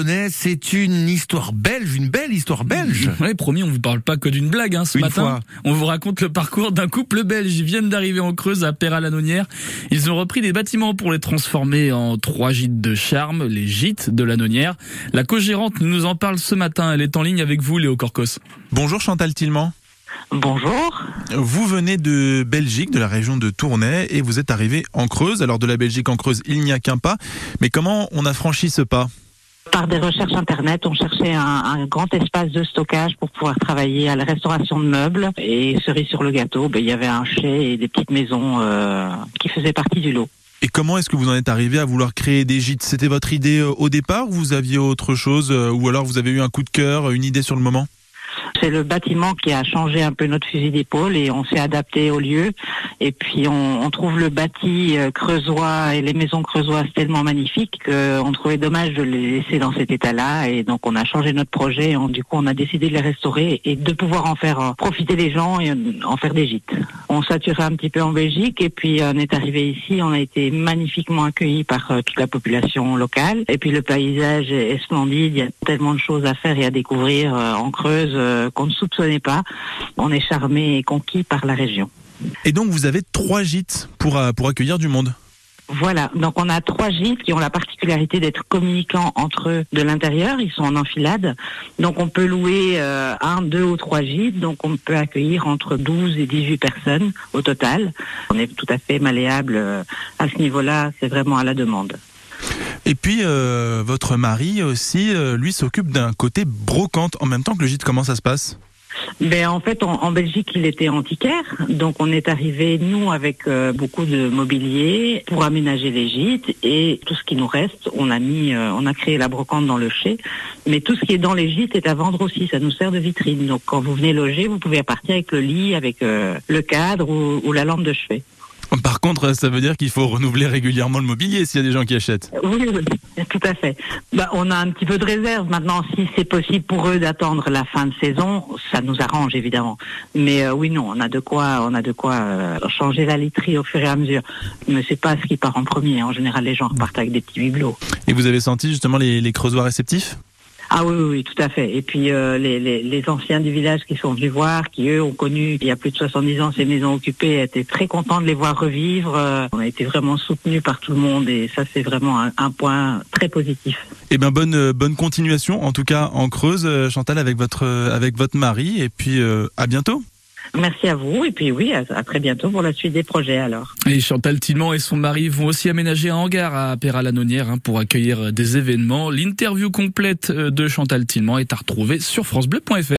polonais, c'est une histoire belge, une belle histoire belge. Oui, promis, on vous parle pas que d'une blague. Hein, ce Une matin, fois. on vous raconte le parcours d'un couple belge. Ils viennent d'arriver en Creuse à Péra-la-Nonière. Ils ont repris des bâtiments pour les transformer en trois gîtes de charme, les gîtes de la Nonière. La co-gérante nous en parle ce matin. Elle est en ligne avec vous, Léo Corcos. Bonjour Chantal Tillman. Bonjour. Vous venez de Belgique, de la région de Tournai, et vous êtes arrivé en Creuse. Alors de la Belgique en Creuse, il n'y a qu'un pas. Mais comment on a franchi ce pas? Par des recherches internet, on cherchait un, grand espace de stockage pour pouvoir travailler à la restauration de meubles. Et cerise sur le gâteau, ben, il y avait un chai et des petites maisons euh, qui faisaient partie du lot. Et comment est-ce que vous en êtes arrivé à vouloir créer des gîtes? C'était votre idée euh, au départ ou vous aviez autre chose euh, Ou alors vous avez eu un coup de cœur, une idée sur le moment? C'est le bâtiment qui a changé un peu notre fusil d'épaule et on s'est adapté au lieu. Et puis on, trouve le bâti euh, creusois et les maisons creusoises tellement magnifiques qu'on trouvait dommage de les laisser dans cet état-là. Et donc on a changé notre projet. Et du coup, on a décidé de les restaurer et de pouvoir en faire euh, profiter les gens et euh, en faire des gîtes. On saturait un petit peu en Belgique et puis on est arrivé ici. On a été magnifiquement accueillis par toute la population locale. Et puis le paysage est splendide. Il y a tellement de choses à faire et à découvrir en Creuse qu'on ne soupçonnait pas. On est charmé et conquis par la région. Et donc vous avez trois gîtes pour, euh, pour accueillir du monde. Voilà, donc on a trois gîtes qui ont la particularité d'être communicants entre eux de l'intérieur, ils sont en enfilade. Donc on peut louer euh, un, deux ou trois gîtes, donc on peut accueillir entre 12 et 18 personnes au total. On est tout à fait malléable euh, à ce niveau-là, c'est vraiment à la demande. Et puis euh, votre mari aussi, euh, lui, s'occupe d'un côté brocante en même temps que le gîte. Comment ça se passe? Ben en fait, en, Belgique, il était antiquaire, donc on est arrivé nous avec euh, beaucoup de mobilier pour aménager les gîtes et tout ce qui nous reste, on a mis, euh, on a créé la brocante dans le chai, mais tout ce qui est dans les gîtes est à vendre aussi, ça nous sert de vitrine. Donc quand vous venez loger, vous pouvez partir avec le lit, avec le cadre ou la lampe de chevet. Par contre, ça veut dire qu'il faut renouveler régulièrement le mobilier s'il y a des gens qui achètent. Oui, oui, tout à fait. Ben, on a un petit peu de réserve maintenant. Si c'est possible pour eux d'attendre la fin de saison, ça nous arrange évidemment. Mais euh, oui, non, on a de quoi, on a de quoi euh, changer la literie au fur et à mesure. Mais c'est pas ce qui part en premier. En général, les gens repartent avec des petits bibelots. Et vous avez senti justement les, les creusois réceptifs? Ah oui, oui, tout à fait. Et puis euh, les, les, anciens du village qui sont venus voir, qui eux ont connu il y a plus de 70 ans ces maisons occupées, étaient très contents de les voir revivre. Euh, on a été vraiment soutenus par tout le monde et ça c'est vraiment un, point très positif. Eh ben bonne euh, bonne continuation en tout cas en Creuse, Chantal avec votre avec votre mari et puis à bientôt. Merci à vous et puis oui, à, très bientôt pour la suite des projets alors. Et Chantal Tillman et son mari vont aussi aménager un hangar à Péra-la-Nonière hein, pour accueillir des événements. L'interview complète euh, de Chantal Tillman est à retrouver sur francebleu.fr.